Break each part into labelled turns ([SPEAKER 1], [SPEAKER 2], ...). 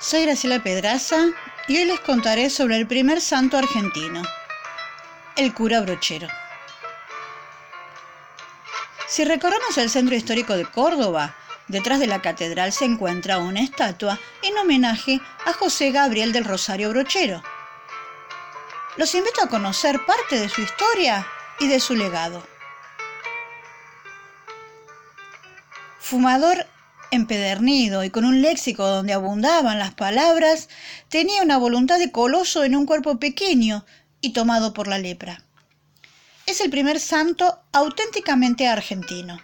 [SPEAKER 1] Soy Graciela Pedraza y hoy les contaré sobre el primer santo argentino, el cura brochero. Si recorremos el centro histórico de Córdoba, detrás de la catedral se encuentra una estatua en homenaje a José Gabriel del Rosario Brochero. Los invito a conocer parte de su historia y de su legado. Fumador empedernido y con un léxico donde abundaban las palabras, tenía una voluntad de coloso en un cuerpo pequeño y tomado por la lepra. Es el primer santo auténticamente argentino.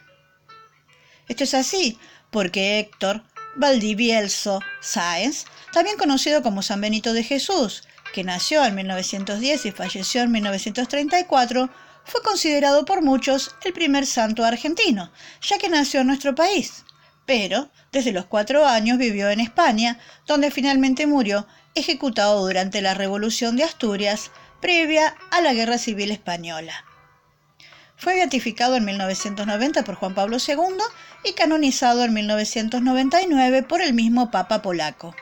[SPEAKER 1] Esto es así porque Héctor Valdivielso Sáenz, también conocido como San Benito de Jesús, que nació en 1910 y falleció en 1934, fue considerado por muchos el primer santo argentino, ya que nació en nuestro país pero desde los cuatro años vivió en España, donde finalmente murió ejecutado durante la Revolución de Asturias, previa a la Guerra Civil Española. Fue beatificado en 1990 por Juan Pablo II y canonizado en 1999 por el mismo Papa polaco.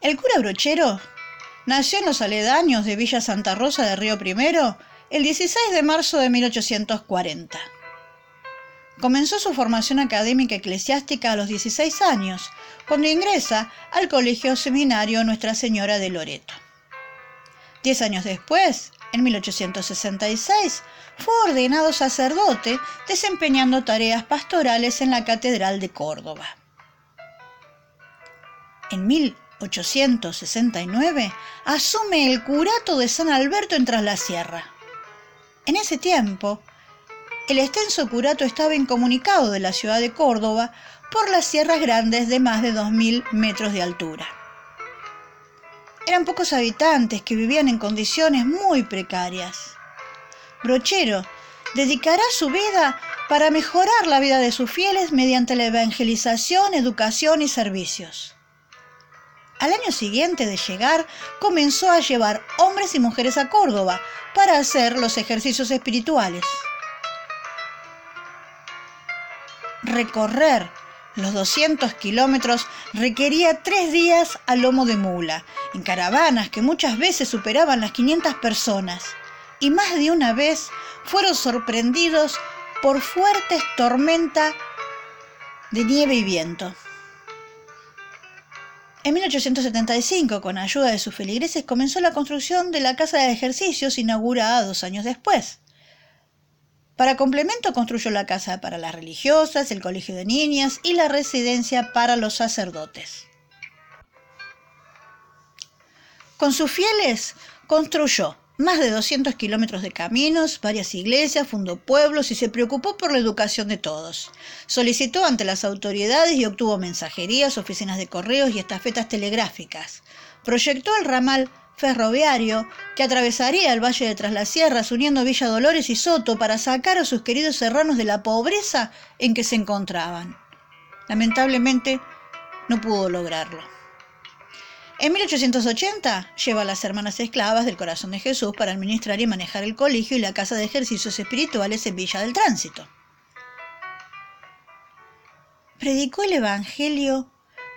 [SPEAKER 1] El cura Brochero nació en los aledaños de Villa Santa Rosa de Río I el 16 de marzo de 1840. Comenzó su formación académica eclesiástica a los 16 años, cuando ingresa al Colegio Seminario Nuestra Señora de Loreto. Diez años después, en 1866, fue ordenado sacerdote desempeñando tareas pastorales en la Catedral de Córdoba. En 1869 asume el curato de San Alberto en Tras la Sierra. En ese tiempo, el extenso curato estaba incomunicado de la ciudad de Córdoba por las sierras grandes de más de 2.000 metros de altura. Eran pocos habitantes que vivían en condiciones muy precarias. Brochero dedicará su vida para mejorar la vida de sus fieles mediante la evangelización, educación y servicios. Al año siguiente de llegar, comenzó a llevar hombres y mujeres a Córdoba para hacer los ejercicios espirituales. Recorrer los 200 kilómetros requería tres días a lomo de mula, en caravanas que muchas veces superaban las 500 personas, y más de una vez fueron sorprendidos por fuertes tormentas de nieve y viento. En 1875, con ayuda de sus feligreses, comenzó la construcción de la casa de ejercicios inaugurada dos años después. Para complemento construyó la casa para las religiosas, el colegio de niñas y la residencia para los sacerdotes. Con sus fieles construyó más de 200 kilómetros de caminos, varias iglesias, fundó pueblos y se preocupó por la educación de todos. Solicitó ante las autoridades y obtuvo mensajerías, oficinas de correos y estafetas telegráficas. Proyectó el ramal ferroviario que atravesaría el valle de Tras las Sierras uniendo Villa Dolores y Soto para sacar a sus queridos serranos de la pobreza en que se encontraban. Lamentablemente no pudo lograrlo. En 1880 lleva a las hermanas esclavas del Corazón de Jesús para administrar y manejar el colegio y la casa de ejercicios espirituales en Villa del Tránsito. Predicó el Evangelio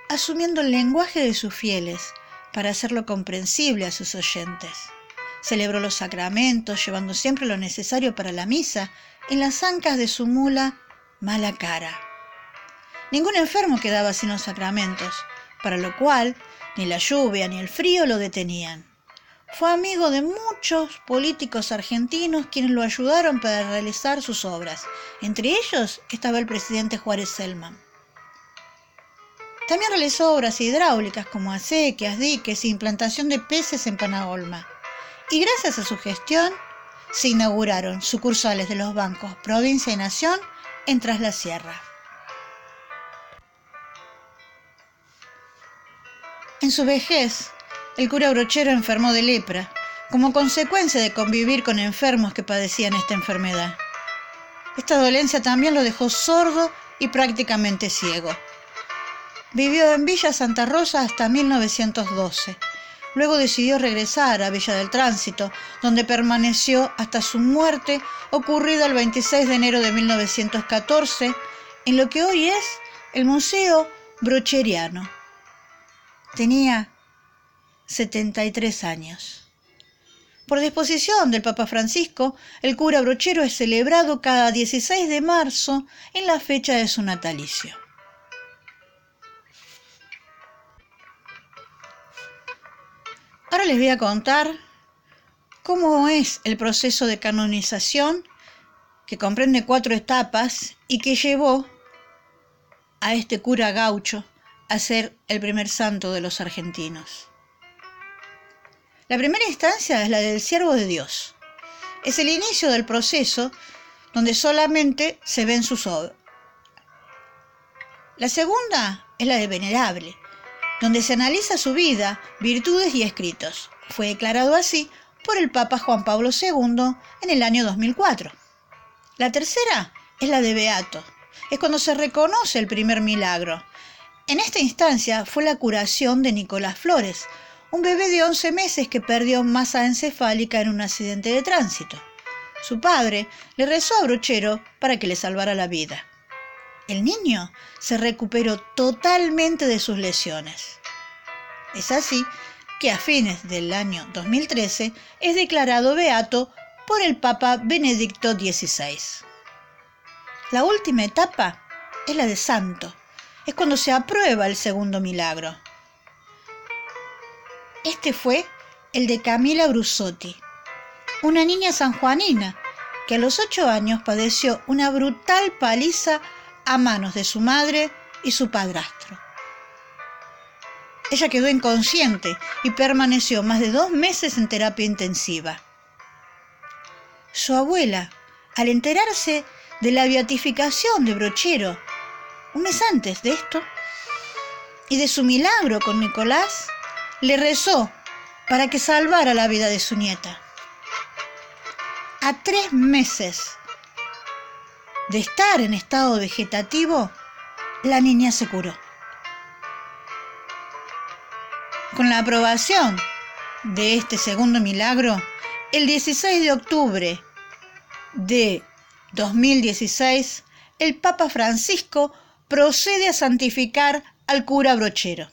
[SPEAKER 1] asumiendo el lenguaje de sus fieles, para hacerlo comprensible a sus oyentes. Celebró los sacramentos, llevando siempre lo necesario para la misa en las ancas de su mula mala cara. Ningún enfermo quedaba sin los sacramentos, para lo cual ni la lluvia ni el frío lo detenían. Fue amigo de muchos políticos argentinos quienes lo ayudaron para realizar sus obras. Entre ellos estaba el presidente Juárez Selman. También realizó obras hidráulicas como acequias, diques e implantación de peces en Panagolma. Y gracias a su gestión se inauguraron sucursales de los bancos Provincia y Nación en Tras la Sierra. En su vejez, el cura brochero enfermó de lepra, como consecuencia de convivir con enfermos que padecían esta enfermedad. Esta dolencia también lo dejó sordo y prácticamente ciego. Vivió en Villa Santa Rosa hasta 1912. Luego decidió regresar a Villa del Tránsito, donde permaneció hasta su muerte ocurrida el 26 de enero de 1914, en lo que hoy es el Museo brocheriano. Tenía 73 años. Por disposición del Papa Francisco, el cura brochero es celebrado cada 16 de marzo en la fecha de su natalicio. Ahora les voy a contar cómo es el proceso de canonización que comprende cuatro etapas y que llevó a este cura gaucho a ser el primer santo de los argentinos. La primera instancia es la del siervo de Dios. Es el inicio del proceso donde solamente se ven sus obras. La segunda es la de venerable, donde se analiza su vida, virtudes y escritos. Fue declarado así por el Papa Juan Pablo II en el año 2004. La tercera es la de Beato. Es cuando se reconoce el primer milagro. En esta instancia fue la curación de Nicolás Flores, un bebé de 11 meses que perdió masa encefálica en un accidente de tránsito. Su padre le rezó a Brochero para que le salvara la vida. El niño se recuperó totalmente de sus lesiones. Es así que a fines del año 2013 es declarado beato por el Papa Benedicto XVI. La última etapa es la de santo. Es cuando se aprueba el segundo milagro. Este fue el de Camila Brusotti, una niña sanjuanina que a los ocho años padeció una brutal paliza a manos de su madre y su padrastro. Ella quedó inconsciente y permaneció más de dos meses en terapia intensiva. Su abuela, al enterarse de la beatificación de Brochero, un mes antes de esto, y de su milagro con Nicolás, le rezó para que salvara la vida de su nieta. A tres meses de estar en estado vegetativo, la niña se curó. Con la aprobación de este segundo milagro, el 16 de octubre de 2016, el Papa Francisco procede a santificar al cura brochero.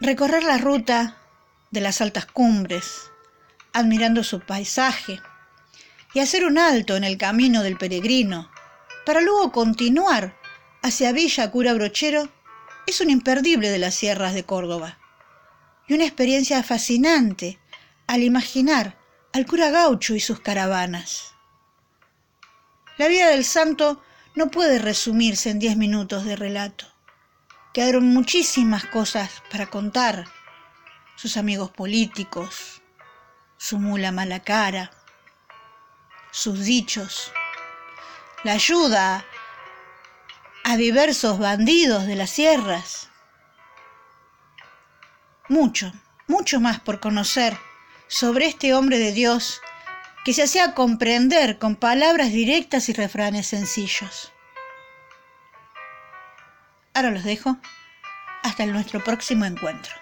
[SPEAKER 1] Recorrer la ruta de las altas cumbres, admirando su paisaje, y hacer un alto en el camino del peregrino, para luego continuar hacia Villa Cura Brochero, es un imperdible de las sierras de Córdoba, y una experiencia fascinante al imaginar al cura gaucho y sus caravanas. La vida del santo no puede resumirse en diez minutos de relato. Quedaron muchísimas cosas para contar sus amigos políticos, su mula mala cara, sus dichos, la ayuda a diversos bandidos de las sierras. Mucho, mucho más por conocer sobre este hombre de Dios que se hacía comprender con palabras directas y refranes sencillos. Ahora los dejo. Hasta nuestro próximo encuentro.